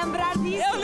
lembrar disso. Eu